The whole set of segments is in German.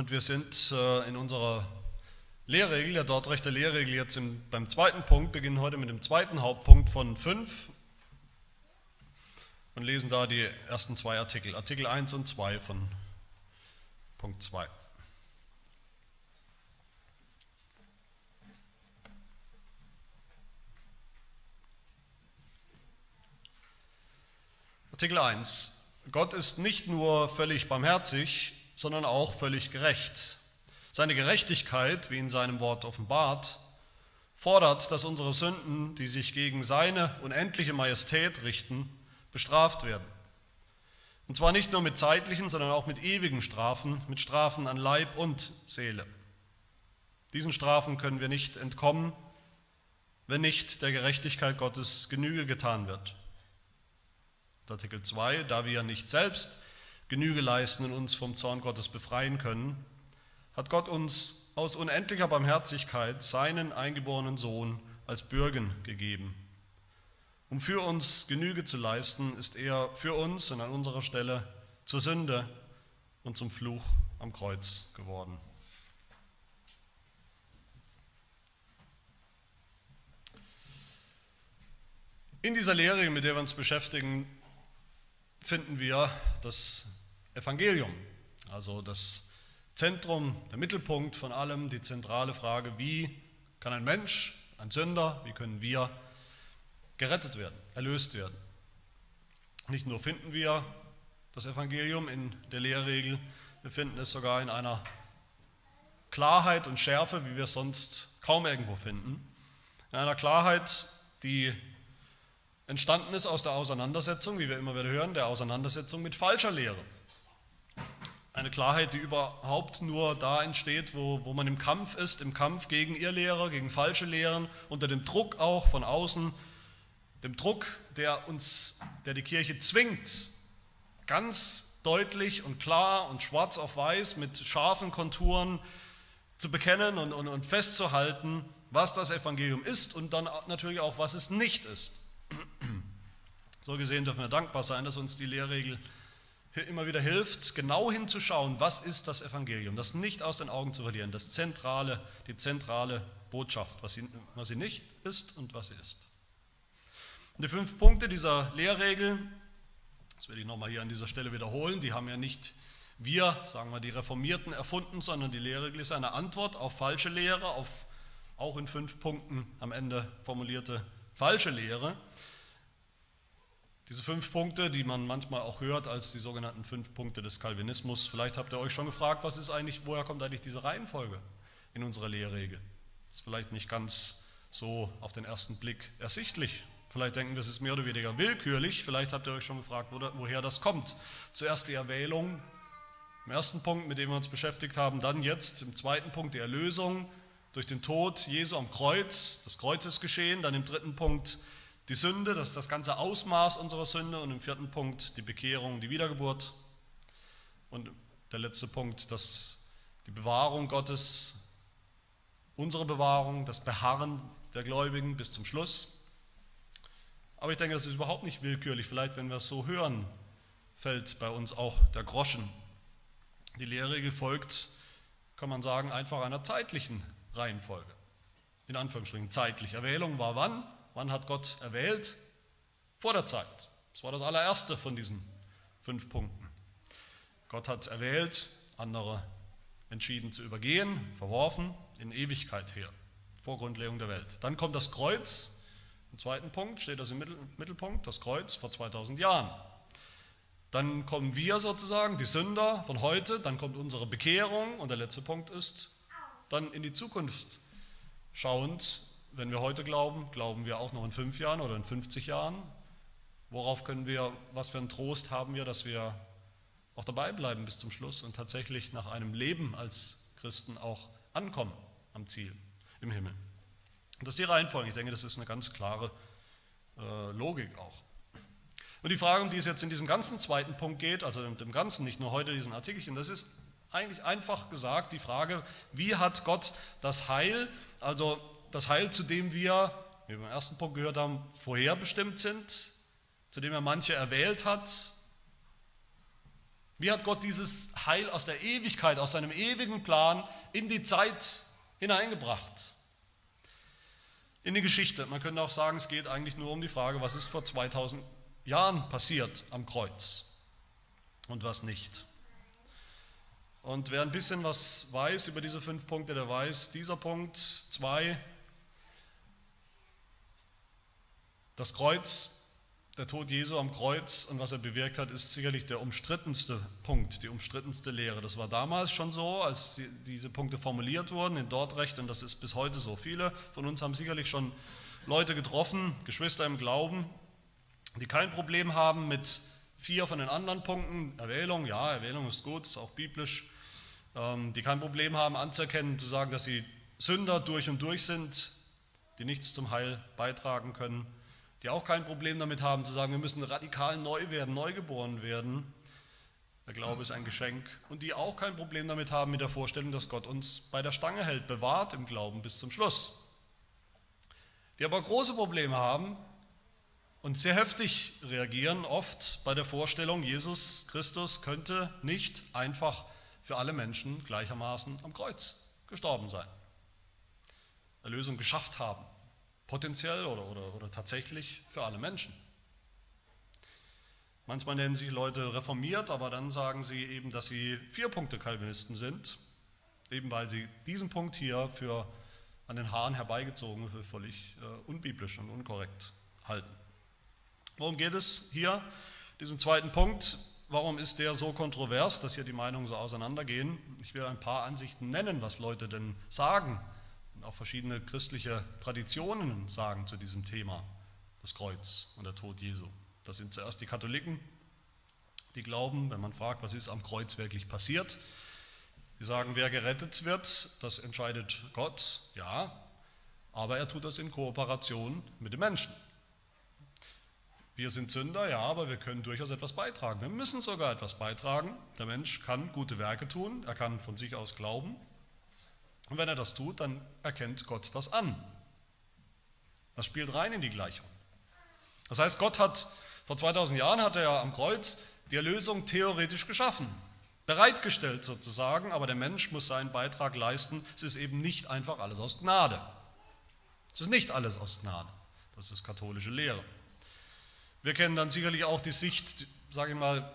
Und wir sind äh, in unserer Lehrregel, der Dortrechter Lehrregel, jetzt im, beim zweiten Punkt, beginnen heute mit dem zweiten Hauptpunkt von fünf und lesen da die ersten zwei Artikel, Artikel 1 und 2 von Punkt 2. Artikel 1. Gott ist nicht nur völlig barmherzig, sondern auch völlig gerecht. Seine Gerechtigkeit, wie in seinem Wort offenbart, fordert, dass unsere Sünden, die sich gegen seine unendliche Majestät richten, bestraft werden. Und zwar nicht nur mit zeitlichen, sondern auch mit ewigen Strafen, mit Strafen an Leib und Seele. Diesen Strafen können wir nicht entkommen, wenn nicht der Gerechtigkeit Gottes Genüge getan wird. Artikel 2, da wir nicht selbst Genüge leisten und uns vom Zorn Gottes befreien können, hat Gott uns aus unendlicher Barmherzigkeit seinen eingeborenen Sohn als Bürgen gegeben. Um für uns Genüge zu leisten, ist er für uns und an unserer Stelle zur Sünde und zum Fluch am Kreuz geworden. In dieser Lehre, mit der wir uns beschäftigen, finden wir das Evangelium, also das Zentrum, der Mittelpunkt von allem, die zentrale Frage, wie kann ein Mensch, ein Sünder, wie können wir gerettet werden, erlöst werden. Nicht nur finden wir das Evangelium in der Lehrregel, wir finden es sogar in einer Klarheit und Schärfe, wie wir es sonst kaum irgendwo finden. In einer Klarheit, die entstanden ist aus der Auseinandersetzung, wie wir immer wieder hören, der Auseinandersetzung mit falscher Lehre. Eine Klarheit, die überhaupt nur da entsteht, wo, wo man im Kampf ist, im Kampf gegen Irrlehrer, gegen falsche Lehren, unter dem Druck auch von außen, dem Druck, der uns, der die Kirche zwingt, ganz deutlich und klar und schwarz auf weiß mit scharfen Konturen zu bekennen und, und, und festzuhalten, was das Evangelium ist und dann natürlich auch, was es nicht ist. So gesehen dürfen wir dankbar sein, dass uns die Lehrregel immer wieder hilft, genau hinzuschauen, was ist das Evangelium, das nicht aus den Augen zu verlieren, das zentrale, die zentrale Botschaft, was sie, was sie nicht ist und was sie ist. Und die fünf Punkte dieser Lehrregel, das werde ich nochmal hier an dieser Stelle wiederholen, die haben ja nicht wir, sagen wir die Reformierten, erfunden, sondern die Lehrregel ist eine Antwort auf falsche Lehre, auf auch in fünf Punkten am Ende formulierte falsche Lehre. Diese fünf Punkte, die man manchmal auch hört als die sogenannten fünf Punkte des Calvinismus, vielleicht habt ihr euch schon gefragt, was ist eigentlich, woher kommt eigentlich diese Reihenfolge in unserer Lehrregel? Das ist vielleicht nicht ganz so auf den ersten Blick ersichtlich. Vielleicht denken wir, es ist mehr oder weniger willkürlich. Vielleicht habt ihr euch schon gefragt, woher das kommt. Zuerst die Erwählung im ersten Punkt, mit dem wir uns beschäftigt haben, dann jetzt im zweiten Punkt die Erlösung durch den Tod Jesu am Kreuz, das Kreuz ist geschehen, dann im dritten Punkt die Sünde, das ist das ganze Ausmaß unserer Sünde und im vierten Punkt die Bekehrung, die Wiedergeburt und der letzte Punkt, dass die Bewahrung Gottes, unsere Bewahrung, das Beharren der Gläubigen bis zum Schluss. Aber ich denke, das ist überhaupt nicht willkürlich. Vielleicht, wenn wir es so hören, fällt bei uns auch der Groschen. Die Lehrregel folgt, kann man sagen, einfach einer zeitlichen Reihenfolge. In Anführungsstrichen zeitlich. Erwählung war wann? Wann hat Gott erwählt? Vor der Zeit. Das war das allererste von diesen fünf Punkten. Gott hat erwählt, andere entschieden zu übergehen, verworfen, in Ewigkeit her, vor Grundlegung der Welt. Dann kommt das Kreuz, im zweiten Punkt steht das im Mittelpunkt, das Kreuz vor 2000 Jahren. Dann kommen wir sozusagen, die Sünder von heute, dann kommt unsere Bekehrung und der letzte Punkt ist, dann in die Zukunft schauend, wenn wir heute glauben, glauben wir auch noch in fünf Jahren oder in 50 Jahren? Worauf können wir, was für einen Trost haben wir, dass wir auch dabei bleiben bis zum Schluss und tatsächlich nach einem Leben als Christen auch ankommen am Ziel im Himmel? Und das ist die Reihenfolge. Ich denke, das ist eine ganz klare äh, Logik auch. Und die Frage, um die es jetzt in diesem ganzen zweiten Punkt geht, also dem Ganzen, nicht nur heute diesen Artikelchen, das ist eigentlich einfach gesagt die Frage, wie hat Gott das Heil, also das Heil, zu dem wir, wie wir im ersten Punkt gehört haben, vorherbestimmt sind, zu dem er manche erwählt hat, Wie hat Gott dieses Heil aus der Ewigkeit, aus seinem ewigen Plan in die Zeit hineingebracht? In die Geschichte. Man könnte auch sagen, es geht eigentlich nur um die Frage, was ist vor 2000 Jahren passiert am Kreuz und was nicht. Und wer ein bisschen was weiß über diese fünf Punkte, der weiß, dieser Punkt, zwei, das Kreuz der Tod Jesu am Kreuz und was er bewirkt hat, ist sicherlich der umstrittenste Punkt, die umstrittenste Lehre. Das war damals schon so, als die, diese Punkte formuliert wurden in Dortrecht und das ist bis heute so. Viele von uns haben sicherlich schon Leute getroffen, Geschwister im Glauben, die kein Problem haben mit vier von den anderen Punkten. Erwählung, ja, Erwählung ist gut, ist auch biblisch. Ähm, die kein Problem haben anzuerkennen, zu sagen, dass sie Sünder durch und durch sind, die nichts zum Heil beitragen können die auch kein Problem damit haben zu sagen, wir müssen radikal neu werden, neu geboren werden. Der Glaube ist ein Geschenk. Und die auch kein Problem damit haben mit der Vorstellung, dass Gott uns bei der Stange hält, bewahrt im Glauben bis zum Schluss. Die aber große Probleme haben und sehr heftig reagieren oft bei der Vorstellung, Jesus Christus könnte nicht einfach für alle Menschen gleichermaßen am Kreuz gestorben sein, Erlösung geschafft haben potenziell oder, oder, oder tatsächlich für alle Menschen. Manchmal nennen sich Leute reformiert, aber dann sagen sie eben, dass sie Vier-Punkte-Calvinisten sind, eben weil sie diesen Punkt hier für an den Haaren herbeigezogen für völlig äh, unbiblisch und unkorrekt halten. Worum geht es hier? Diesem zweiten Punkt. Warum ist der so kontrovers, dass hier die Meinungen so auseinandergehen? Ich will ein paar Ansichten nennen, was Leute denn sagen auch verschiedene christliche Traditionen sagen zu diesem Thema, das Kreuz und der Tod Jesu. Das sind zuerst die Katholiken, die glauben, wenn man fragt, was ist am Kreuz wirklich passiert, die sagen, wer gerettet wird, das entscheidet Gott, ja, aber er tut das in Kooperation mit den Menschen. Wir sind Sünder, ja, aber wir können durchaus etwas beitragen. Wir müssen sogar etwas beitragen. Der Mensch kann gute Werke tun, er kann von sich aus glauben, und wenn er das tut, dann erkennt Gott das an. Das spielt rein in die Gleichung. Das heißt, Gott hat vor 2000 Jahren hat er am Kreuz die Erlösung theoretisch geschaffen, bereitgestellt sozusagen, aber der Mensch muss seinen Beitrag leisten. Es ist eben nicht einfach alles aus Gnade. Es ist nicht alles aus Gnade. Das ist katholische Lehre. Wir kennen dann sicherlich auch die Sicht, sage ich mal,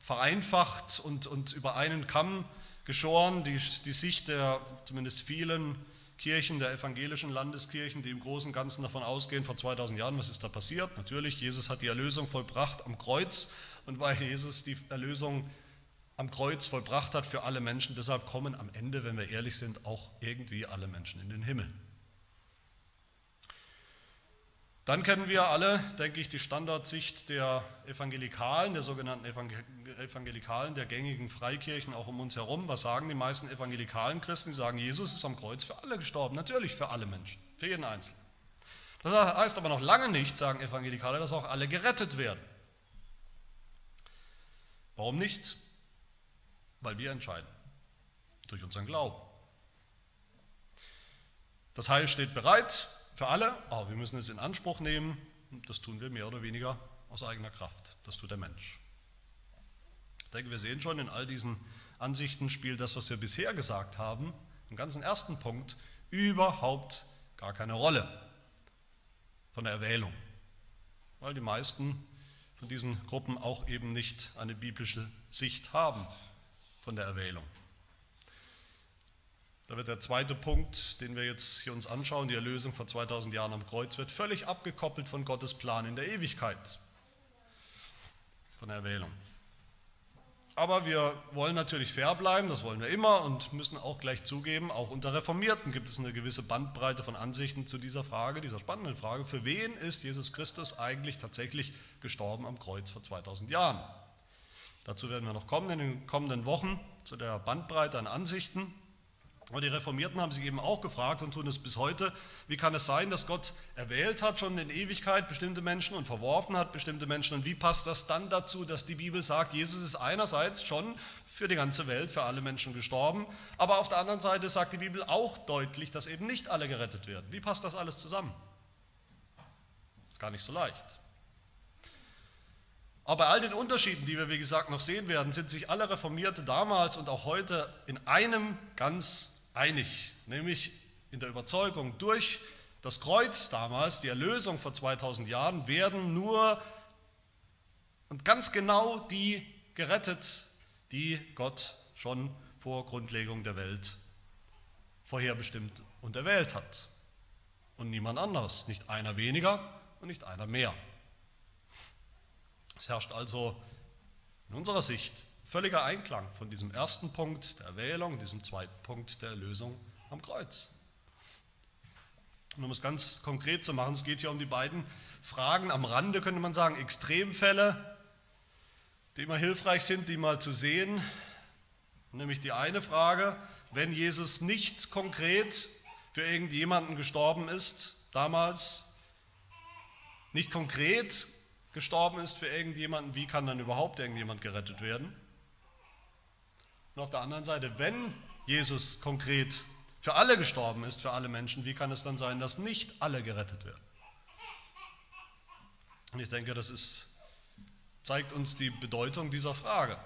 vereinfacht und, und über einen Kamm geschoren, die, die Sicht der zumindest vielen Kirchen, der evangelischen Landeskirchen, die im Großen und Ganzen davon ausgehen, vor 2000 Jahren, was ist da passiert? Natürlich, Jesus hat die Erlösung vollbracht am Kreuz und weil Jesus die Erlösung am Kreuz vollbracht hat für alle Menschen, deshalb kommen am Ende, wenn wir ehrlich sind, auch irgendwie alle Menschen in den Himmel. Dann kennen wir alle, denke ich, die Standardsicht der Evangelikalen, der sogenannten Evangelikalen, der gängigen Freikirchen auch um uns herum. Was sagen die meisten evangelikalen Christen? Die sagen, Jesus ist am Kreuz für alle gestorben, natürlich für alle Menschen, für jeden Einzelnen. Das heißt aber noch lange nicht, sagen Evangelikale, dass auch alle gerettet werden. Warum nicht? Weil wir entscheiden, durch unseren Glauben. Das Heil steht bereit, für alle, aber wir müssen es in Anspruch nehmen. Das tun wir mehr oder weniger aus eigener Kraft. Das tut der Mensch. Ich denke, wir sehen schon, in all diesen Ansichten spielt das, was wir bisher gesagt haben, im ganzen ersten Punkt, überhaupt gar keine Rolle von der Erwählung. Weil die meisten von diesen Gruppen auch eben nicht eine biblische Sicht haben von der Erwählung. Da wird der zweite Punkt, den wir jetzt hier uns anschauen, die Erlösung vor 2000 Jahren am Kreuz, wird völlig abgekoppelt von Gottes Plan in der Ewigkeit, von der Erwählung. Aber wir wollen natürlich fair bleiben, das wollen wir immer und müssen auch gleich zugeben, auch unter Reformierten gibt es eine gewisse Bandbreite von Ansichten zu dieser Frage, dieser spannenden Frage, für wen ist Jesus Christus eigentlich tatsächlich gestorben am Kreuz vor 2000 Jahren? Dazu werden wir noch kommen in den kommenden Wochen, zu der Bandbreite an Ansichten. Aber die Reformierten haben sich eben auch gefragt und tun es bis heute, wie kann es sein, dass Gott erwählt hat schon in Ewigkeit bestimmte Menschen und verworfen hat bestimmte Menschen und wie passt das dann dazu, dass die Bibel sagt, Jesus ist einerseits schon für die ganze Welt, für alle Menschen gestorben, aber auf der anderen Seite sagt die Bibel auch deutlich, dass eben nicht alle gerettet werden. Wie passt das alles zusammen? Gar nicht so leicht. Aber bei all den Unterschieden, die wir wie gesagt noch sehen werden, sind sich alle Reformierte damals und auch heute in einem ganz einig, nämlich in der Überzeugung, durch das Kreuz damals, die Erlösung vor 2000 Jahren, werden nur und ganz genau die gerettet, die Gott schon vor Grundlegung der Welt vorherbestimmt und erwählt hat. Und niemand anderes, nicht einer weniger und nicht einer mehr. Es herrscht also in unserer Sicht völliger Einklang von diesem ersten Punkt der Erwählung, diesem zweiten Punkt der Erlösung am Kreuz. Und um es ganz konkret zu machen, es geht hier um die beiden Fragen am Rande, könnte man sagen, Extremfälle, die immer hilfreich sind, die mal zu sehen. Nämlich die eine Frage, wenn Jesus nicht konkret für irgendjemanden gestorben ist, damals, nicht konkret gestorben ist für irgendjemanden, wie kann dann überhaupt irgendjemand gerettet werden? Und auf der anderen Seite, wenn Jesus konkret für alle gestorben ist, für alle Menschen, wie kann es dann sein, dass nicht alle gerettet werden? Und ich denke, das ist, zeigt uns die Bedeutung dieser Frage.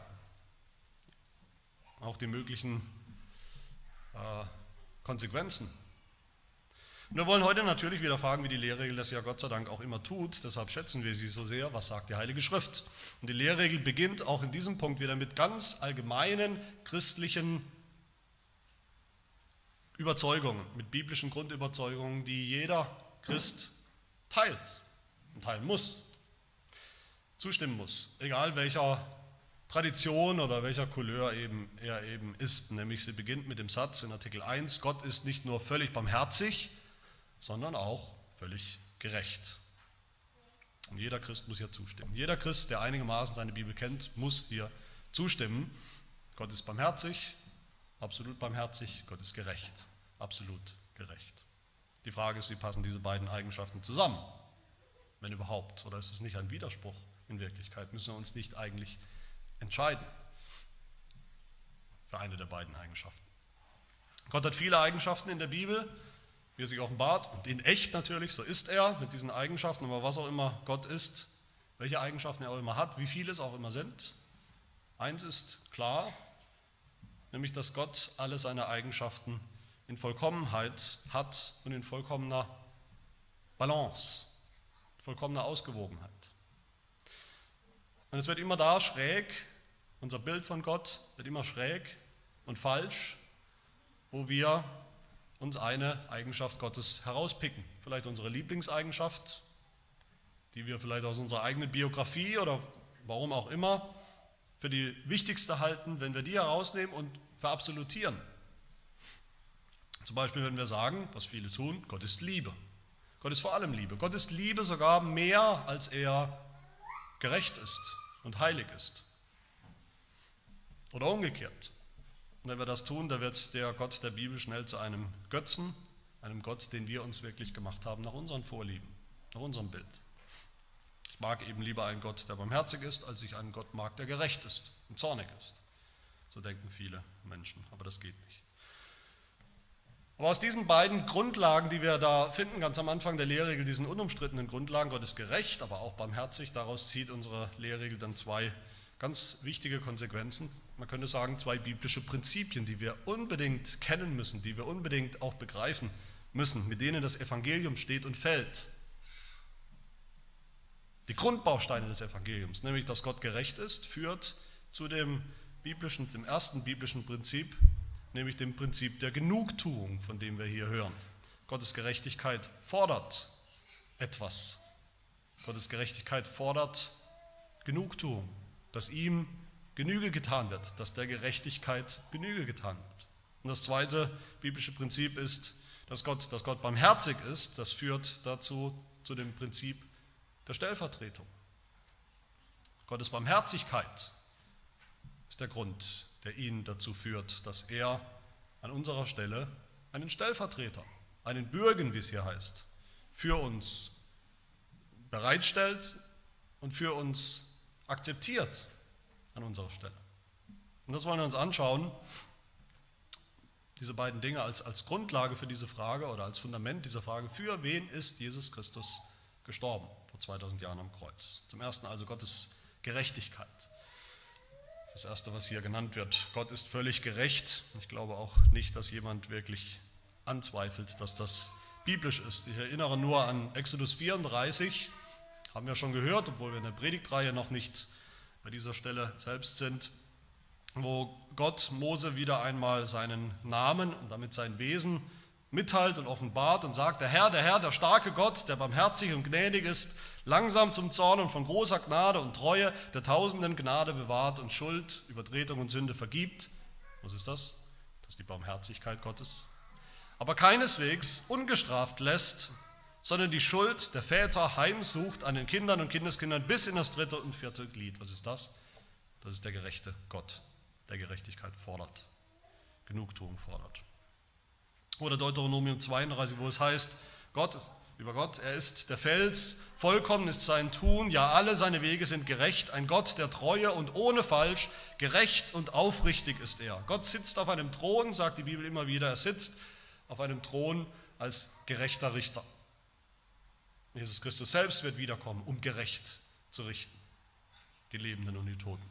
Auch die möglichen äh, Konsequenzen wir wollen heute natürlich wieder fragen, wie die Lehrregel das ja Gott sei Dank auch immer tut. Deshalb schätzen wir sie so sehr. Was sagt die Heilige Schrift? Und die Lehrregel beginnt auch in diesem Punkt wieder mit ganz allgemeinen christlichen Überzeugungen, mit biblischen Grundüberzeugungen, die jeder Christ teilt und teilen muss, zustimmen muss, egal welcher Tradition oder welcher Couleur eben er eben ist. Nämlich sie beginnt mit dem Satz in Artikel 1, Gott ist nicht nur völlig barmherzig, sondern auch völlig gerecht. Und jeder Christ muss hier zustimmen. Jeder Christ, der einigermaßen seine Bibel kennt, muss hier zustimmen. Gott ist barmherzig, absolut barmherzig, Gott ist gerecht, absolut gerecht. Die Frage ist, wie passen diese beiden Eigenschaften zusammen, wenn überhaupt? Oder ist es nicht ein Widerspruch in Wirklichkeit? Müssen wir uns nicht eigentlich entscheiden für eine der beiden Eigenschaften? Gott hat viele Eigenschaften in der Bibel, wie er sich offenbart und in echt natürlich, so ist er mit diesen Eigenschaften, aber was auch immer Gott ist, welche Eigenschaften er auch immer hat, wie viele es auch immer sind. Eins ist klar, nämlich dass Gott alle seine Eigenschaften in Vollkommenheit hat und in vollkommener Balance, vollkommener Ausgewogenheit. Und es wird immer da schräg, unser Bild von Gott wird immer schräg und falsch, wo wir uns eine Eigenschaft Gottes herauspicken. Vielleicht unsere Lieblingseigenschaft, die wir vielleicht aus unserer eigenen Biografie oder warum auch immer für die wichtigste halten, wenn wir die herausnehmen und verabsolutieren. Zum Beispiel, wenn wir sagen, was viele tun, Gott ist Liebe. Gott ist vor allem Liebe. Gott ist Liebe sogar mehr, als er gerecht ist und heilig ist. Oder umgekehrt. Und wenn wir das tun, da wird der Gott der Bibel schnell zu einem Götzen, einem Gott, den wir uns wirklich gemacht haben, nach unseren Vorlieben, nach unserem Bild. Ich mag eben lieber einen Gott, der barmherzig ist, als ich einen Gott mag, der gerecht ist und zornig ist. So denken viele Menschen, aber das geht nicht. Aber aus diesen beiden Grundlagen, die wir da finden, ganz am Anfang der Lehrregel, diesen unumstrittenen Grundlagen, Gott ist gerecht, aber auch barmherzig, daraus zieht unsere Lehrregel dann zwei ganz wichtige Konsequenzen. Man könnte sagen, zwei biblische Prinzipien, die wir unbedingt kennen müssen, die wir unbedingt auch begreifen müssen, mit denen das Evangelium steht und fällt. Die Grundbausteine des Evangeliums, nämlich dass Gott gerecht ist, führt zu dem biblischen, dem ersten biblischen Prinzip, nämlich dem Prinzip der Genugtuung, von dem wir hier hören. Gottes Gerechtigkeit fordert etwas. Gottes Gerechtigkeit fordert Genugtuung dass ihm Genüge getan wird, dass der Gerechtigkeit Genüge getan wird. Und das zweite biblische Prinzip ist, dass Gott, dass Gott barmherzig ist. Das führt dazu zu dem Prinzip der Stellvertretung. Gottes Barmherzigkeit ist der Grund, der ihn dazu führt, dass er an unserer Stelle einen Stellvertreter, einen Bürgen, wie es hier heißt, für uns bereitstellt und für uns akzeptiert an unserer Stelle. Und das wollen wir uns anschauen, diese beiden Dinge als, als Grundlage für diese Frage oder als Fundament dieser Frage, für wen ist Jesus Christus gestorben vor 2000 Jahren am Kreuz? Zum ersten also Gottes Gerechtigkeit. Das Erste, was hier genannt wird. Gott ist völlig gerecht. Ich glaube auch nicht, dass jemand wirklich anzweifelt, dass das biblisch ist. Ich erinnere nur an Exodus 34, haben wir schon gehört, obwohl wir in der Predigtreihe noch nicht bei dieser Stelle selbst sind, wo Gott Mose wieder einmal seinen Namen und damit sein Wesen mitteilt und offenbart und sagt, der Herr, der Herr, der starke Gott, der barmherzig und gnädig ist, langsam zum Zorn und von großer Gnade und Treue, der tausenden Gnade bewahrt und Schuld, Übertretung und Sünde vergibt. Was ist das? Das ist die Barmherzigkeit Gottes. Aber keineswegs ungestraft lässt, sondern die Schuld der Väter heimsucht an den Kindern und Kindeskindern bis in das dritte und vierte Glied. Was ist das? Das ist der gerechte Gott, der Gerechtigkeit fordert, Genugtuung fordert. Oder Deuteronomium 32, wo es heißt, Gott, über Gott, er ist der Fels, vollkommen ist sein Tun, ja alle seine Wege sind gerecht, ein Gott der Treue und ohne Falsch, gerecht und aufrichtig ist er. Gott sitzt auf einem Thron, sagt die Bibel immer wieder, er sitzt auf einem Thron als gerechter Richter. Jesus Christus selbst wird wiederkommen, um gerecht zu richten, die Lebenden und die Toten.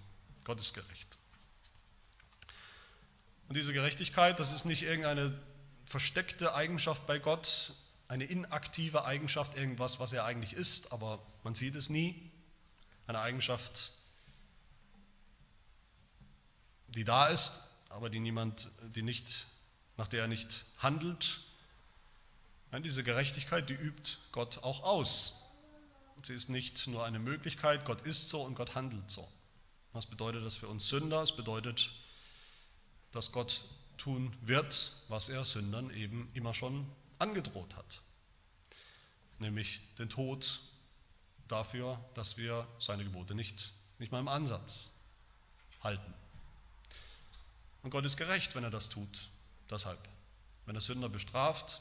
Gott ist gerecht. Und diese Gerechtigkeit, das ist nicht irgendeine versteckte Eigenschaft bei Gott, eine inaktive Eigenschaft, irgendwas, was er eigentlich ist, aber man sieht es nie. Eine Eigenschaft, die da ist, aber die niemand, die nicht, nach der er nicht handelt. Nein, diese Gerechtigkeit, die übt Gott auch aus. Sie ist nicht nur eine Möglichkeit, Gott ist so und Gott handelt so. Was bedeutet das für uns Sünder? Es bedeutet, dass Gott tun wird, was er Sündern eben immer schon angedroht hat, nämlich den Tod dafür, dass wir seine Gebote nicht, nicht mal im Ansatz halten. Und Gott ist gerecht, wenn er das tut. Deshalb, wenn er Sünder bestraft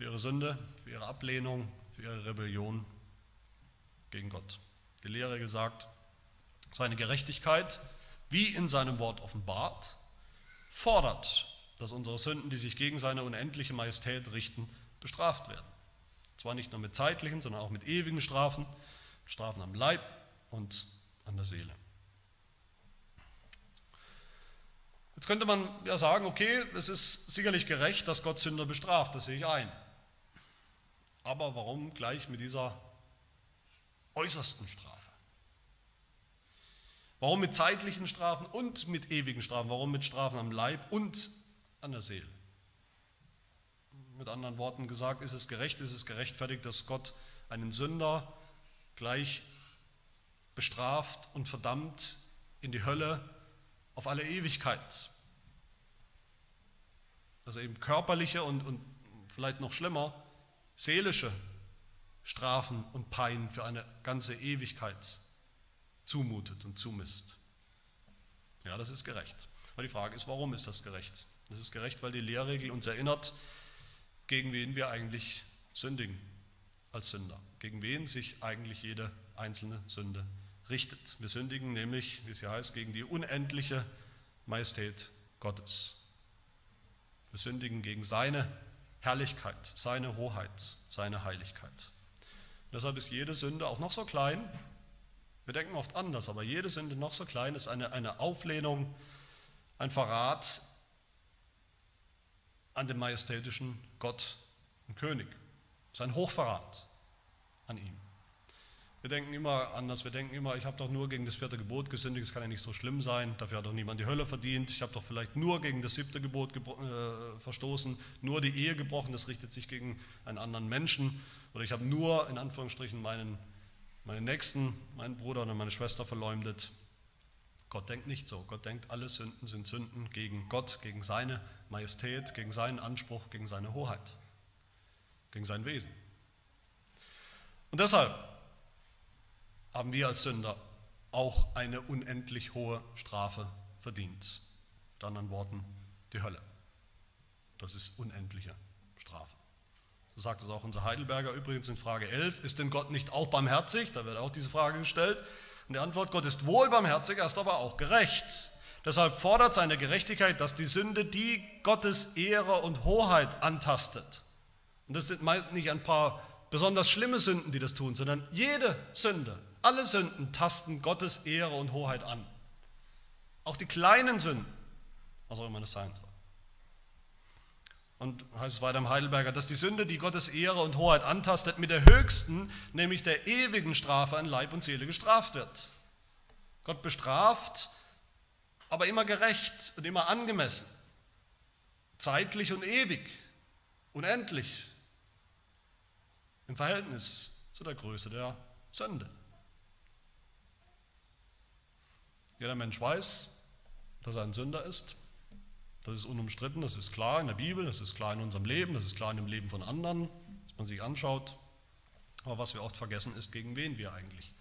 für ihre Sünde, für ihre Ablehnung, für ihre Rebellion gegen Gott. Die Lehrregel sagt, seine Gerechtigkeit, wie in seinem Wort offenbart, fordert, dass unsere Sünden, die sich gegen seine unendliche Majestät richten, bestraft werden. Zwar nicht nur mit zeitlichen, sondern auch mit ewigen Strafen, Strafen am Leib und an der Seele. Jetzt könnte man ja sagen, okay, es ist sicherlich gerecht, dass Gott Sünder bestraft, das sehe ich ein. Aber warum gleich mit dieser äußersten Strafe? Warum mit zeitlichen Strafen und mit ewigen Strafen? Warum mit Strafen am Leib und an der Seele? Mit anderen Worten gesagt, ist es gerecht, ist es gerechtfertigt, dass Gott einen Sünder gleich bestraft und verdammt in die Hölle auf alle Ewigkeit. Er eben körperliche und, und vielleicht noch schlimmer seelische Strafen und Pein für eine ganze Ewigkeit zumutet und zumisst. Ja, das ist gerecht. Aber die Frage ist, warum ist das gerecht? Das ist gerecht, weil die Lehrregel uns erinnert, gegen wen wir eigentlich sündigen als Sünder, gegen wen sich eigentlich jede einzelne Sünde richtet. Wir sündigen nämlich, wie es hier heißt, gegen die unendliche Majestät Gottes. Wir sündigen gegen seine Herrlichkeit, seine Hoheit, seine Heiligkeit. Und deshalb ist jede Sünde auch noch so klein, wir denken oft anders, aber jede Sünde, noch so klein, ist eine, eine Auflehnung, ein Verrat an dem majestätischen Gott und König. Sein Hochverrat an ihm. Wir denken immer anders, wir denken immer, ich habe doch nur gegen das vierte Gebot gesündigt, es kann ja nicht so schlimm sein, dafür hat doch niemand die Hölle verdient, ich habe doch vielleicht nur gegen das siebte Gebot äh, verstoßen, nur die Ehe gebrochen, das richtet sich gegen einen anderen Menschen, oder ich habe nur in Anführungsstrichen meinen meinen Nächsten, meinen Bruder oder meine Schwester verleumdet. Gott denkt nicht so. Gott denkt, alle Sünden sind Sünden gegen Gott, gegen seine Majestät, gegen seinen Anspruch, gegen seine Hoheit, gegen sein Wesen. Und deshalb haben wir als Sünder auch eine unendlich hohe Strafe verdient. Mit anderen Worten, die Hölle. Das ist unendliche Strafe. So sagt es auch unser Heidelberger übrigens in Frage 11. Ist denn Gott nicht auch barmherzig? Da wird auch diese Frage gestellt. Und die Antwort, Gott ist wohl barmherzig, er ist aber auch gerecht. Deshalb fordert seine Gerechtigkeit, dass die Sünde die Gottes Ehre und Hoheit antastet. Und das sind nicht ein paar besonders schlimme Sünden, die das tun, sondern jede Sünde Alle Sünden tasten Gottes Ehre und Hoheit an. Auch die kleinen Sünden, was auch immer das sein soll. Und heißt es weiter im Heidelberger, dass die Sünde, die Gottes Ehre und Hoheit antastet, mit der höchsten, nämlich der ewigen Strafe an Leib und Seele gestraft wird. Gott bestraft, aber immer gerecht und immer angemessen, zeitlich und ewig, unendlich, im Verhältnis zu der Größe der Sünde. Jeder Mensch weiß, dass er ein Sünder ist. Das ist unumstritten, das ist klar in der Bibel, das ist klar in unserem Leben, das ist klar in dem Leben von anderen, dass man sich anschaut. Aber was wir oft vergessen, ist, gegen wen wir eigentlich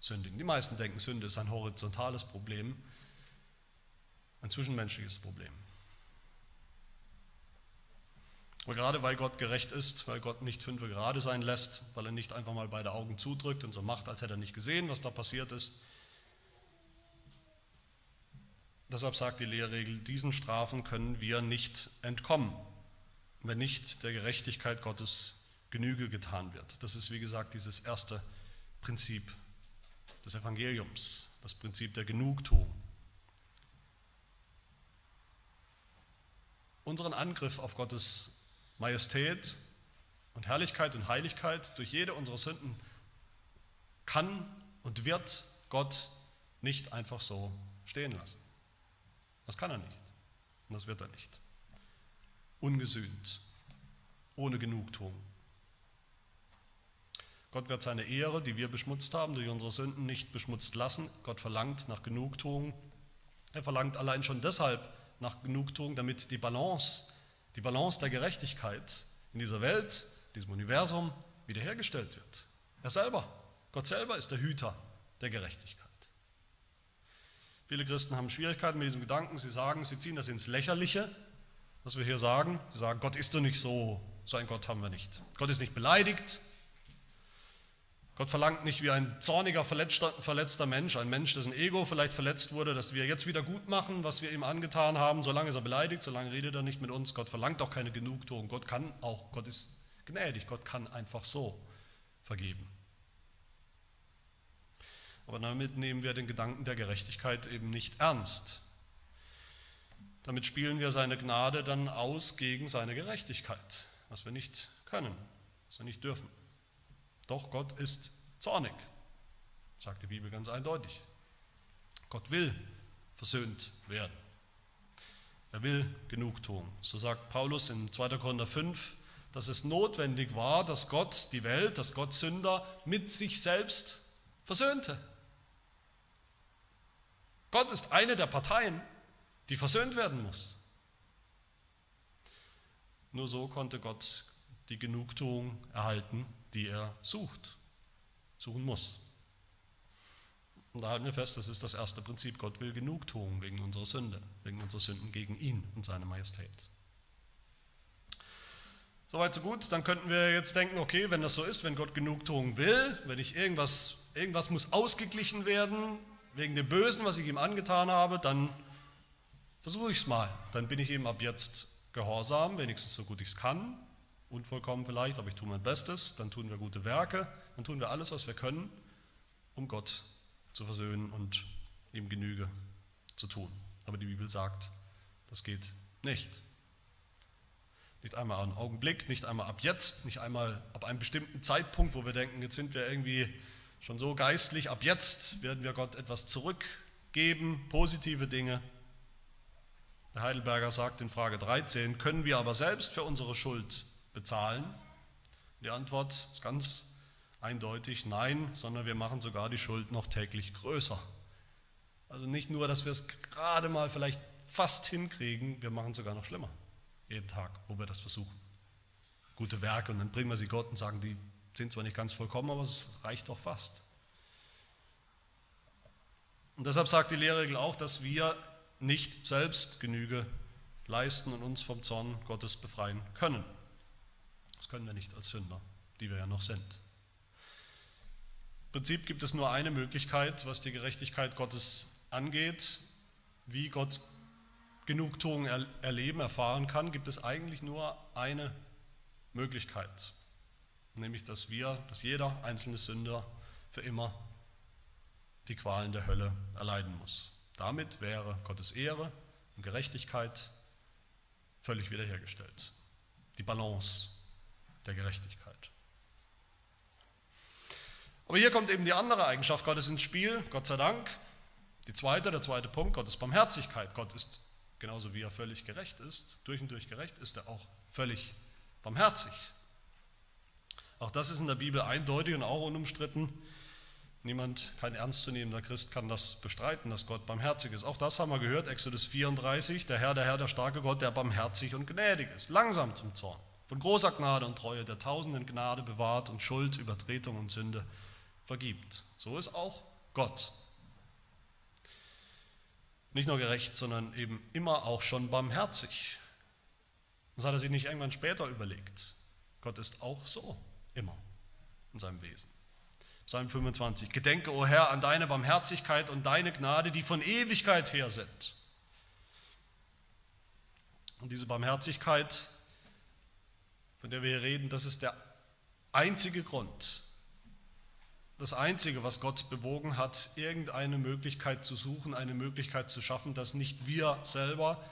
sündigen. Die meisten denken, Sünde ist ein horizontales Problem, ein zwischenmenschliches Problem. Aber gerade weil Gott gerecht ist, weil Gott nicht fünf gerade sein lässt, weil er nicht einfach mal beide Augen zudrückt und so macht, als hätte er nicht gesehen, was da passiert ist, Deshalb sagt die Lehrregel, diesen Strafen können wir nicht entkommen, wenn nicht der Gerechtigkeit Gottes Genüge getan wird. Das ist, wie gesagt, dieses erste Prinzip des Evangeliums, das Prinzip der Genugtuung. Unseren Angriff auf Gottes Majestät und Herrlichkeit und Heiligkeit durch jede unserer Sünden kann und wird Gott nicht einfach so stehen lassen. Das kann er nicht. Und das wird er nicht. Ungesühnt, ohne Genugtuung. Gott wird seine Ehre, die wir beschmutzt haben, durch unsere Sünden nicht beschmutzt lassen. Gott verlangt nach Genugtuung. Er verlangt allein schon deshalb nach Genugtuung, damit die Balance, die Balance der Gerechtigkeit in dieser Welt, diesem Universum wiederhergestellt wird. Er selber, Gott selber ist der Hüter der Gerechtigkeit. Viele Christen haben Schwierigkeiten mit diesem Gedanken. Sie sagen, sie ziehen das ins Lächerliche, was wir hier sagen. Sie sagen, Gott ist doch nicht so, so ein Gott haben wir nicht. Gott ist nicht beleidigt. Gott verlangt nicht wie ein zorniger, verletzter, verletzter Mensch, ein Mensch, dessen Ego vielleicht verletzt wurde, dass wir jetzt wieder gut machen, was wir ihm angetan haben. Solange ist er beleidigt, solange redet er nicht mit uns. Gott verlangt auch keine Genugtuung. Gott kann auch, Gott ist gnädig, Gott kann einfach so vergeben. Aber damit nehmen wir den Gedanken der Gerechtigkeit eben nicht ernst. Damit spielen wir seine Gnade dann aus gegen seine Gerechtigkeit, was wir nicht können, was wir nicht dürfen. Doch Gott ist zornig, sagt die Bibel ganz eindeutig. Gott will versöhnt werden. Er will Genugtuung. So sagt Paulus in 2. Korinther 5, dass es notwendig war, dass Gott die Welt, dass Gott Sünder mit sich selbst versöhnte. Gott ist eine der Parteien, die versöhnt werden muss. Nur so konnte Gott die Genugtuung erhalten, die er sucht, suchen muss. Und da halten wir fest, das ist das erste Prinzip. Gott will Genugtuung wegen unserer Sünde, wegen unserer Sünden gegen ihn und seine Majestät. Soweit so gut, dann könnten wir jetzt denken, okay, wenn das so ist, wenn Gott Genugtuung will, wenn ich irgendwas, irgendwas muss ausgeglichen werden, wegen dem Bösen, was ich ihm angetan habe, dann versuche ich es mal. Dann bin ich ihm ab jetzt gehorsam, wenigstens so gut ich es kann. Unvollkommen vielleicht, aber ich tue mein Bestes. Dann tun wir gute Werke. Dann tun wir alles, was wir können, um Gott zu versöhnen und ihm Genüge zu tun. Aber die Bibel sagt, das geht nicht. Nicht einmal einen Augenblick, nicht einmal ab jetzt, nicht einmal ab einem bestimmten Zeitpunkt, wo wir denken, jetzt sind wir irgendwie schon so geistlich, ab jetzt werden wir Gott etwas zurückgeben, positive Dinge. Der Heidelberger sagt in Frage 13, können wir aber selbst für unsere Schuld bezahlen? Die Antwort ist ganz eindeutig nein, sondern wir machen sogar die Schuld noch täglich größer. Also nicht nur, dass wir es gerade mal vielleicht fast hinkriegen, wir machen es sogar noch schlimmer. Jeden Tag, wo wir das versuchen. Gute Werke und dann bringen wir sie Gott und sagen, die sind zwar nicht ganz vollkommen, aber es reicht doch fast. Und deshalb sagt die Lehrregel auch, dass wir nicht selbst Genüge leisten und uns vom Zorn Gottes befreien können. Das können wir nicht als Sünder, die wir ja noch sind. Im Prinzip gibt es nur eine Möglichkeit, was die Gerechtigkeit Gottes angeht, wie Gott Genugtuung erleben, erfahren kann, gibt es eigentlich nur eine Möglichkeit nämlich dass wir, dass jeder einzelne Sünder für immer die Qualen der Hölle erleiden muss. Damit wäre Gottes Ehre und Gerechtigkeit völlig wiederhergestellt. Die Balance der Gerechtigkeit. Aber hier kommt eben die andere Eigenschaft Gottes ins Spiel, Gott sei Dank. Die zweite, der zweite Punkt, Gottes Barmherzigkeit. Gott ist, genauso wie er völlig gerecht ist, durch und durch gerecht, ist er auch völlig barmherzig. Auch das ist in der Bibel eindeutig und auch unumstritten. Niemand, kein ernstzunehmender Christ kann das bestreiten, dass Gott barmherzig ist. Auch das haben wir gehört, Exodus 34, der Herr, der Herr, der starke Gott, der barmherzig und gnädig ist, langsam zum Zorn, von großer Gnade und Treue, der tausenden Gnade bewahrt und Schuld, Übertretung und Sünde vergibt. So ist auch Gott. Nicht nur gerecht, sondern eben immer auch schon barmherzig. Das hat er sich nicht irgendwann später überlegt. Gott ist auch so, immer in seinem Wesen. Psalm 25. Gedenke, o Herr, an deine Barmherzigkeit und deine Gnade, die von Ewigkeit her sind. Und diese Barmherzigkeit, von der wir hier reden, das ist der einzige Grund, das Einzige, was Gott bewogen hat, irgendeine Möglichkeit zu suchen, eine Möglichkeit zu schaffen, dass nicht wir selber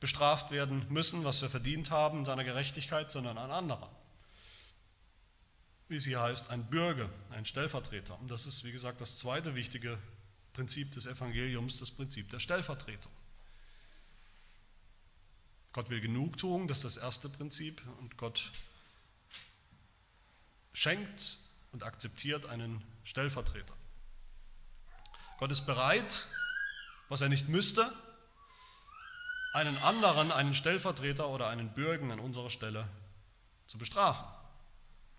bestraft werden müssen, was wir verdient haben in seiner Gerechtigkeit, sondern ein anderer. Wie es hier heißt, ein Bürger, ein Stellvertreter. Und das ist, wie gesagt, das zweite wichtige Prinzip des Evangeliums, das Prinzip der Stellvertretung. Gott will Genugtuung, das ist das erste Prinzip, und Gott schenkt und akzeptiert einen Stellvertreter. Gott ist bereit, was er nicht müsste, einen anderen, einen Stellvertreter oder einen Bürgen an unserer Stelle zu bestrafen.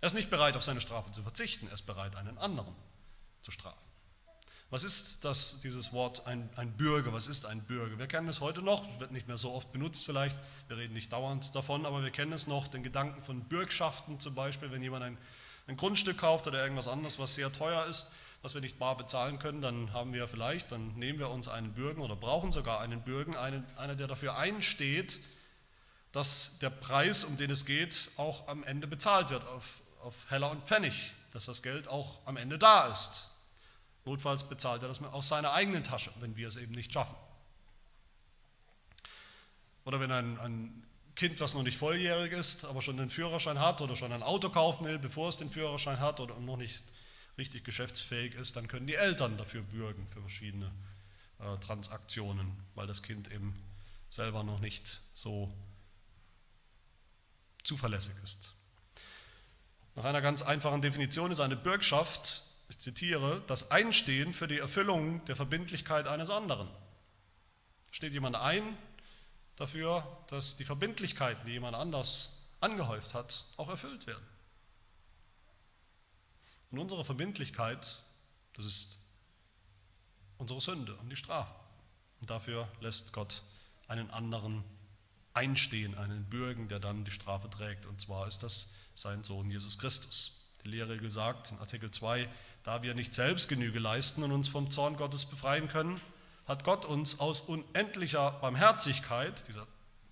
Er ist nicht bereit, auf seine Strafe zu verzichten, er ist bereit, einen anderen zu strafen. Was ist das, dieses Wort ein, ein Bürger? Was ist ein Bürger? Wir kennen es heute noch, wird nicht mehr so oft benutzt vielleicht, wir reden nicht dauernd davon, aber wir kennen es noch, den Gedanken von Bürgschaften zum Beispiel, wenn jemand ein ein Grundstück kauft oder irgendwas anderes, was sehr teuer ist, was wir nicht bar bezahlen können, dann haben wir vielleicht, dann nehmen wir uns einen Bürgen oder brauchen sogar einen Bürgen, einen, einer, der dafür einsteht, dass der Preis, um den es geht, auch am Ende bezahlt wird, auf, auf Heller und Pfennig, dass das Geld auch am Ende da ist. Notfalls bezahlt er das aus seiner eigenen Tasche, wenn wir es eben nicht schaffen. Oder wenn ein, ein Kind, was noch nicht volljährig ist, aber schon den Führerschein hat oder schon ein Auto kaufen will, bevor es den Führerschein hat oder noch nicht richtig geschäftsfähig ist, dann können die Eltern dafür bürgen für verschiedene äh, Transaktionen, weil das Kind eben selber noch nicht so zuverlässig ist. Nach einer ganz einfachen Definition ist eine Bürgschaft, ich zitiere, das Einstehen für die Erfüllung der Verbindlichkeit eines anderen. Steht jemand ein dafür, dass die Verbindlichkeiten, die jemand anders angehäuft hat, auch erfüllt werden. Und unsere Verbindlichkeit, das ist unsere Sünde und die Strafe. Und dafür lässt Gott einen anderen einstehen, einen Bürgen, der dann die Strafe trägt. Und zwar ist das sein Sohn Jesus Christus. Die Lehrregel sagt in Artikel 2, da wir nicht selbst Genüge leisten und uns vom Zorn Gottes befreien können, hat Gott uns aus unendlicher Barmherzigkeit, dieser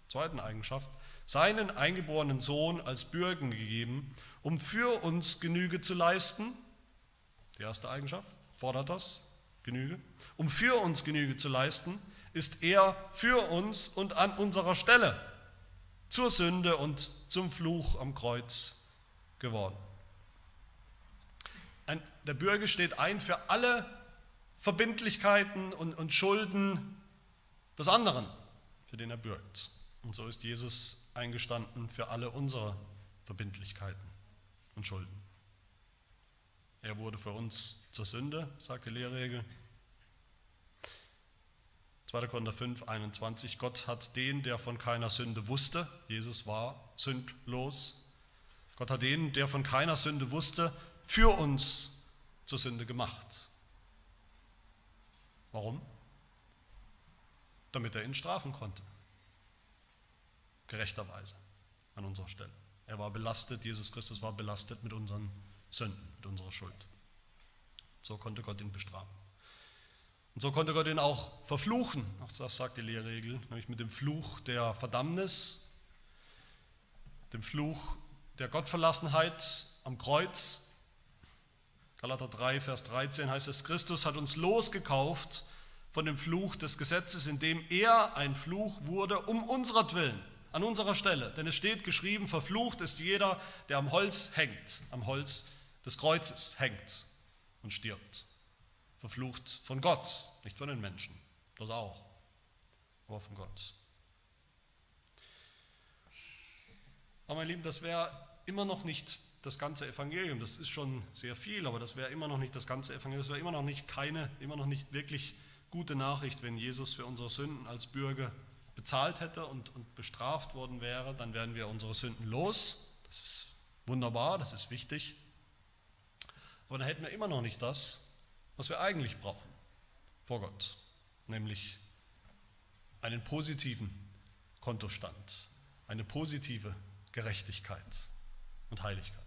zweiten Eigenschaft, seinen eingeborenen Sohn als Bürgen gegeben, um für uns Genüge zu leisten. Die erste Eigenschaft fordert das, Genüge. Um für uns Genüge zu leisten, ist er für uns und an unserer Stelle zur Sünde und zum Fluch am Kreuz geworden. Ein, der Bürger steht ein für alle Verbindlichkeiten und, und Schulden des anderen, für den er bürgt. Und so ist Jesus eingestanden für alle unsere Verbindlichkeiten und Schulden. Er wurde für uns zur Sünde, sagt die Lehrregel. 2. Korinther 5, 21, Gott hat den, der von keiner Sünde wusste, Jesus war sündlos, Gott hat den, der von keiner Sünde wusste, für uns zur Sünde gemacht. Warum? Damit er ihn strafen konnte. Gerechterweise an unserer Stelle. Er war belastet, Jesus Christus war belastet mit unseren Sünden, mit unserer Schuld. So konnte Gott ihn bestrafen. Und so konnte Gott ihn auch verfluchen. Auch das sagt die Lehrregel, nämlich mit dem Fluch der Verdammnis, dem Fluch der Gottverlassenheit am Kreuz, Galater 3, Vers 13 heißt es, Christus hat uns losgekauft von dem Fluch des Gesetzes, indem er ein Fluch wurde um unseretwillen, an unserer Stelle. Denn es steht geschrieben, verflucht ist jeder, der am Holz hängt, am Holz des Kreuzes hängt und stirbt. Verflucht von Gott, nicht von den Menschen, das auch, aber von Gott. Aber mein Lieben, das wäre immer noch nicht das ganze Evangelium. Das ist schon sehr viel, aber das wäre immer noch nicht das ganze Evangelium. Das wäre immer noch nicht keine, immer noch nicht wirklich gute Nachricht, wenn Jesus für unsere Sünden als Bürger bezahlt hätte und, und bestraft worden wäre. Dann wären wir unsere Sünden los. Das ist wunderbar, das ist wichtig. Aber dann hätten wir immer noch nicht das, was wir eigentlich brauchen vor Gott, nämlich einen positiven Kontostand, eine positive Gerechtigkeit und Heiligkeit.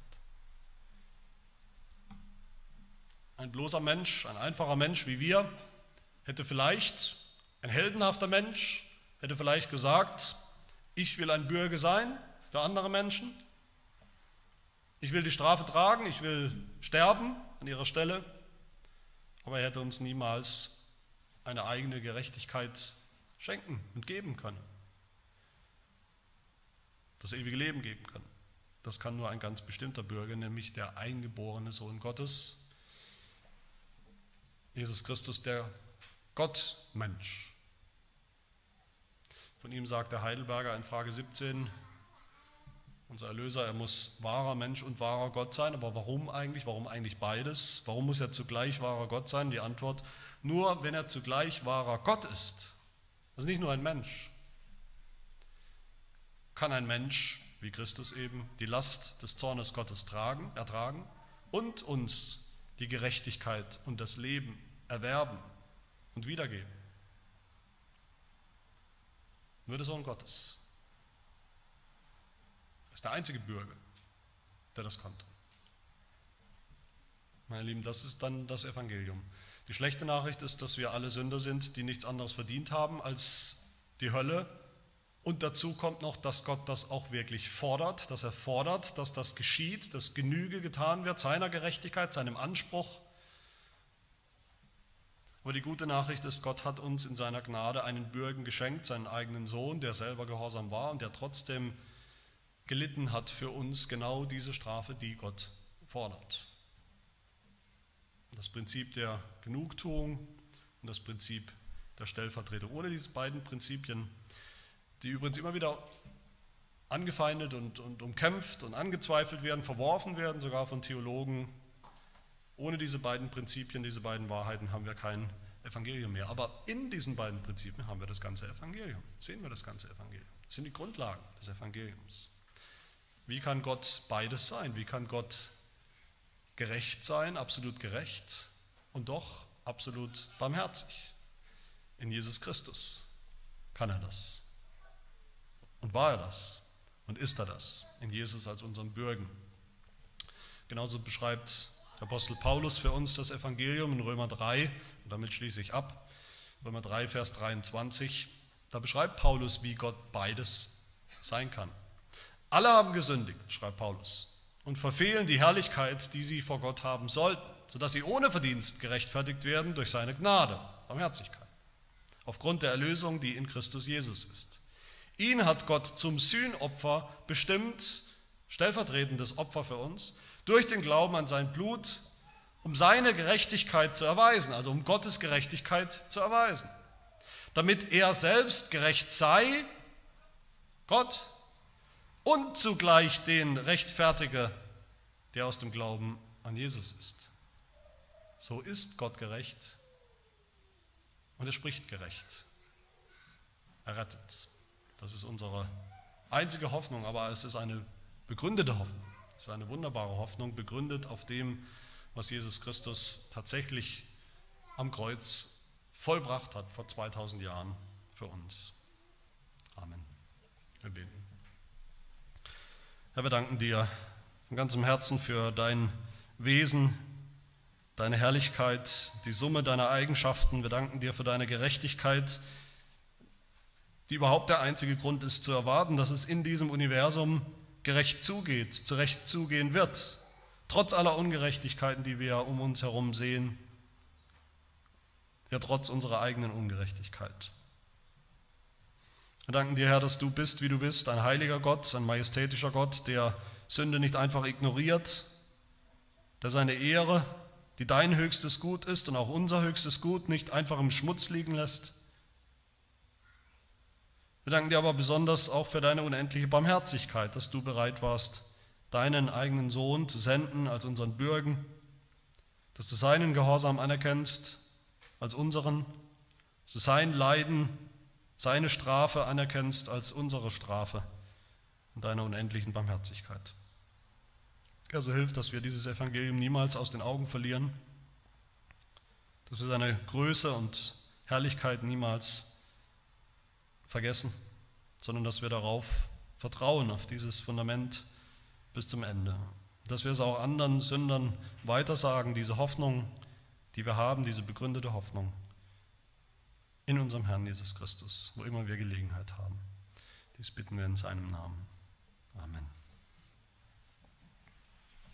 Ein bloßer Mensch, ein einfacher Mensch wie wir, hätte vielleicht, ein heldenhafter Mensch, hätte vielleicht gesagt, ich will ein Bürger sein für andere Menschen, ich will die Strafe tragen, ich will sterben an ihrer Stelle, aber er hätte uns niemals eine eigene Gerechtigkeit schenken und geben können. Das ewige Leben geben können. Das kann nur ein ganz bestimmter Bürger, nämlich der eingeborene Sohn Gottes, Jesus Christus, der Gottmensch. Von ihm sagt der Heidelberger in Frage 17, unser Erlöser, er muss wahrer Mensch und wahrer Gott sein. Aber warum eigentlich? Warum eigentlich beides? Warum muss er zugleich wahrer Gott sein? Die Antwort, nur wenn er zugleich wahrer Gott ist, also nicht nur ein Mensch, kann ein Mensch, wie Christus eben, die Last des Zornes Gottes tragen, ertragen und uns die Gerechtigkeit und das Leben erwerben und wiedergeben. Nur der Sohn Gottes ist der einzige Bürger, der das konnte. Meine Lieben, das ist dann das Evangelium. Die schlechte Nachricht ist, dass wir alle Sünder sind, die nichts anderes verdient haben als die Hölle. Und dazu kommt noch, dass Gott das auch wirklich fordert, dass er fordert, dass das geschieht, dass Genüge getan wird seiner Gerechtigkeit, seinem Anspruch aber die gute Nachricht ist, Gott hat uns in seiner Gnade einen Bürgen geschenkt, seinen eigenen Sohn, der selber gehorsam war und der trotzdem gelitten hat für uns genau diese Strafe, die Gott fordert. Das Prinzip der Genugtuung und das Prinzip der Stellvertretung. Ohne diese beiden Prinzipien, die übrigens immer wieder angefeindet und, und umkämpft und angezweifelt werden, verworfen werden, sogar von Theologen, ohne diese beiden Prinzipien, diese beiden Wahrheiten haben wir kein Evangelium mehr. Aber in diesen beiden Prinzipien haben wir das ganze Evangelium. Sehen wir das ganze Evangelium. Das sind die Grundlagen des Evangeliums. Wie kann Gott beides sein? Wie kann Gott gerecht sein, absolut gerecht und doch absolut barmherzig? In Jesus Christus kann er das. Und war er das? Und ist er das? In Jesus als unserem Bürgen. Genauso beschreibt der Apostel Paulus für uns das Evangelium in Römer 3, und damit schließe ich ab, Römer 3, Vers 23, da beschreibt Paulus, wie Gott beides sein kann. Alle haben gesündigt, schreibt Paulus, und verfehlen die Herrlichkeit, die sie vor Gott haben sollten, sodass sie ohne Verdienst gerechtfertigt werden durch seine Gnade, Barmherzigkeit, aufgrund der Erlösung, die in Christus Jesus ist. Ihn hat Gott zum Sühnopfer bestimmt, stellvertretendes Opfer für uns, durch den Glauben an sein Blut, um seine Gerechtigkeit zu erweisen, also um Gottes Gerechtigkeit zu erweisen, damit er selbst gerecht sei, Gott, und zugleich den rechtfertige, der aus dem Glauben an Jesus ist. So ist Gott gerecht und er spricht gerecht. Er rettet. Das ist unsere einzige Hoffnung, aber es ist eine begründete Hoffnung. Das ist eine wunderbare Hoffnung, begründet auf dem, was Jesus Christus tatsächlich am Kreuz vollbracht hat vor 2000 Jahren für uns. Amen. Wir beten. Herr, wir danken dir von ganzem Herzen für dein Wesen, deine Herrlichkeit, die Summe deiner Eigenschaften. Wir danken dir für deine Gerechtigkeit, die überhaupt der einzige Grund ist zu erwarten, dass es in diesem Universum gerecht zugeht, zurecht zugehen wird, trotz aller Ungerechtigkeiten, die wir um uns herum sehen, ja trotz unserer eigenen Ungerechtigkeit. Wir danken dir, Herr, dass du bist, wie du bist, ein heiliger Gott, ein majestätischer Gott, der Sünde nicht einfach ignoriert, der seine Ehre, die dein höchstes Gut ist und auch unser höchstes Gut, nicht einfach im Schmutz liegen lässt. Wir danken dir aber besonders auch für deine unendliche Barmherzigkeit, dass du bereit warst, deinen eigenen Sohn zu senden als unseren Bürgen, dass du seinen Gehorsam anerkennst als unseren, dass du sein Leiden seine Strafe anerkennst als unsere Strafe und deiner unendlichen Barmherzigkeit. Also hilft, dass wir dieses Evangelium niemals aus den Augen verlieren, dass wir seine Größe und Herrlichkeit niemals vergessen, sondern dass wir darauf vertrauen, auf dieses Fundament bis zum Ende. Dass wir es auch anderen Sündern weitersagen, diese Hoffnung, die wir haben, diese begründete Hoffnung in unserem Herrn Jesus Christus, wo immer wir Gelegenheit haben. Dies bitten wir in seinem Namen. Amen.